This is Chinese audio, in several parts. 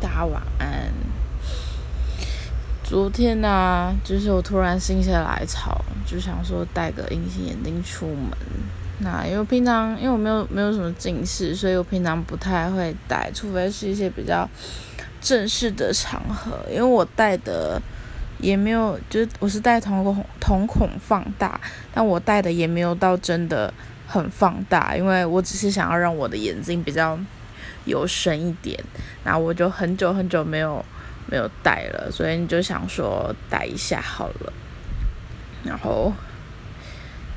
大家晚安。昨天呢，就是我突然心血来潮，就想说戴个隐形眼镜出门。那因为平常因为我没有没有什么近视，所以我平常不太会戴，除非是一些比较正式的场合。因为我戴的也没有，就是我是戴瞳孔瞳孔放大，但我戴的也没有到真的很放大，因为我只是想要让我的眼睛比较有深一点。那我就很久很久没有。没有戴了，所以你就想说戴一下好了。然后，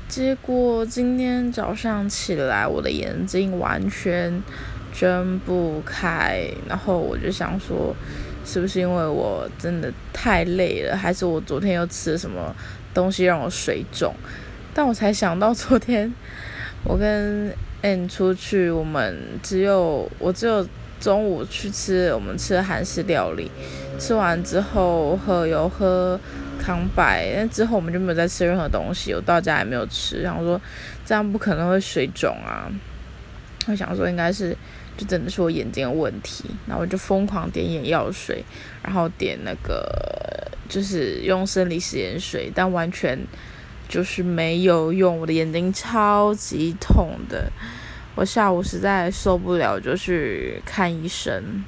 结果今天早上起来，我的眼睛完全睁不开。然后我就想说，是不是因为我真的太累了，还是我昨天又吃了什么东西让我水肿？但我才想到，昨天我跟 N 出去，我们只有我只有。中午去吃，我们吃韩式料理，吃完之后喝有喝康拜，那之后我们就没有再吃任何东西，我到家也没有吃，然后说这样不可能会水肿啊，我想说应该是就真的是我眼睛的问题，然后我就疯狂点眼药水，然后点那个就是用生理食盐水，但完全就是没有用，我的眼睛超级痛的。我下午实在受不了，就去看医生。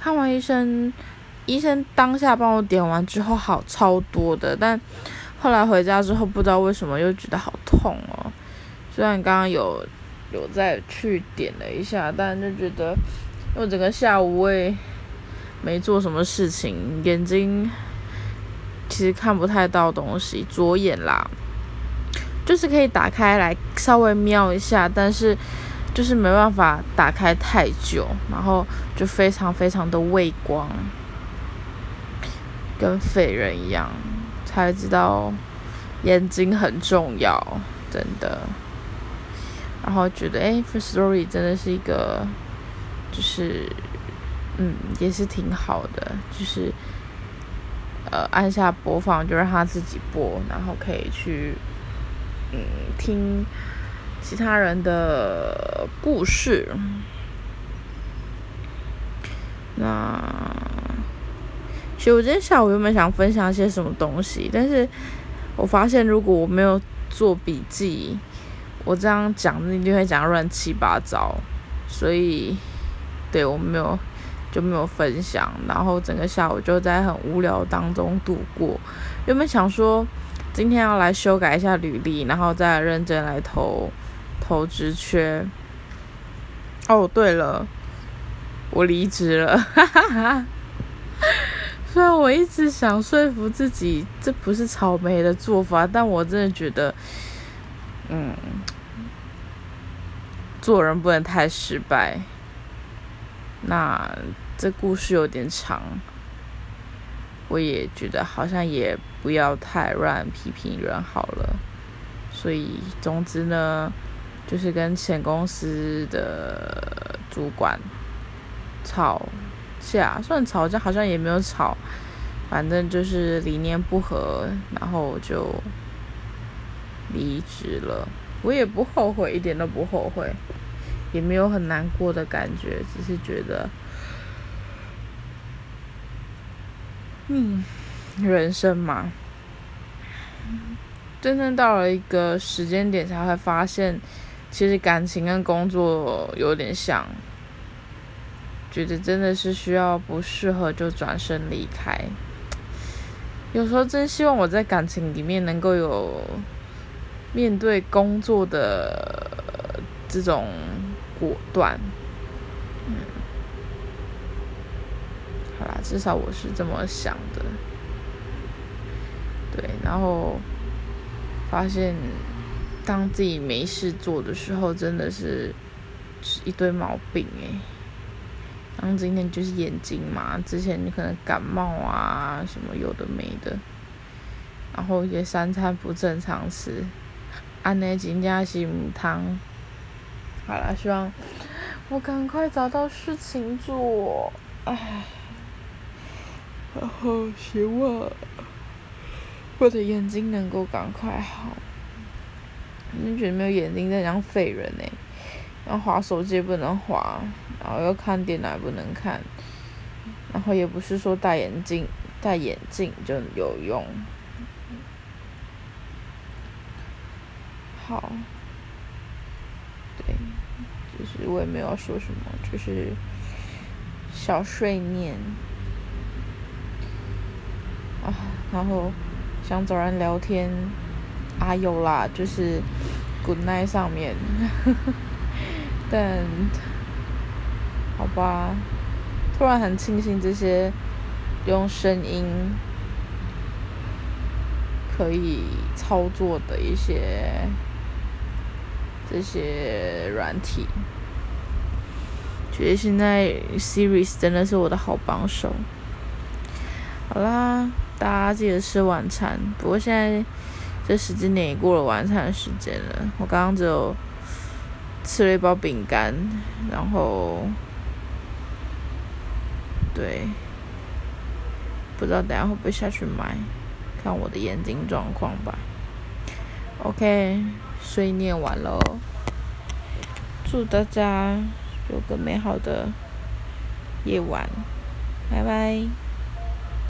看完医生，医生当下帮我点完之后好超多的，但后来回家之后不知道为什么又觉得好痛哦。虽然刚刚有有再去点了一下，但就觉得我整个下午我也没做什么事情，眼睛其实看不太到东西，左眼啦。就是可以打开来稍微瞄一下，但是就是没办法打开太久，然后就非常非常的畏光，跟废人一样，才知道眼睛很重要，真的。然后觉得哎，First Story 真的是一个，就是嗯，也是挺好的，就是呃按下播放就让它自己播，然后可以去。嗯，听其他人的故事。那其实我今天下午原本想分享一些什么东西，但是我发现如果我没有做笔记，我这样讲一定会讲乱七八糟。所以，对我没有就没有分享，然后整个下午就在很无聊当中度过。原本想说。今天要来修改一下履历，然后再认真来投投职缺。哦，对了，我离职了，虽然我一直想说服自己这不是草莓的做法，但我真的觉得，嗯，做人不能太失败。那这故事有点长。我也觉得好像也不要太乱批评人好了，所以总之呢，就是跟前公司的主管吵架，算吵架好像也没有吵，反正就是理念不合，然后就离职了。我也不后悔，一点都不后悔，也没有很难过的感觉，只是觉得。嗯，人生嘛，真正到了一个时间点，才会发现，其实感情跟工作有点像，觉得真的是需要不适合就转身离开。有时候真希望我在感情里面能够有面对工作的这种果断。至少我是这么想的，对，然后发现当自己没事做的时候，真的是是一堆毛病诶。然后今天就是眼睛嘛，之前你可能感冒啊什么有的没的，然后也三餐不正常吃，安内金加西母汤。好了，希望我赶快找到事情做，唉。然后希望我的眼睛能够赶快好。你觉得没有眼睛在像废人呢？然后滑手机不能滑，然后又看电脑不能看，然后也不是说戴眼镜戴眼镜就有用。好，对，就是我也没有说什么，就是小睡念啊，然后想找人聊天啊，有啦，就是 Good Night 上面，但好吧，突然很庆幸这些用声音。可以操作的一些这些软体，觉得现在 Series 真的是我的好帮手。好啦，大家记得吃晚餐。不过现在这时间点也过了晚餐的时间了，我刚刚只有吃了一包饼干，然后对，不知道等下会不会下去买。看我的眼睛状况吧。OK，睡念完喽，祝大家有个美好的夜晚，拜拜。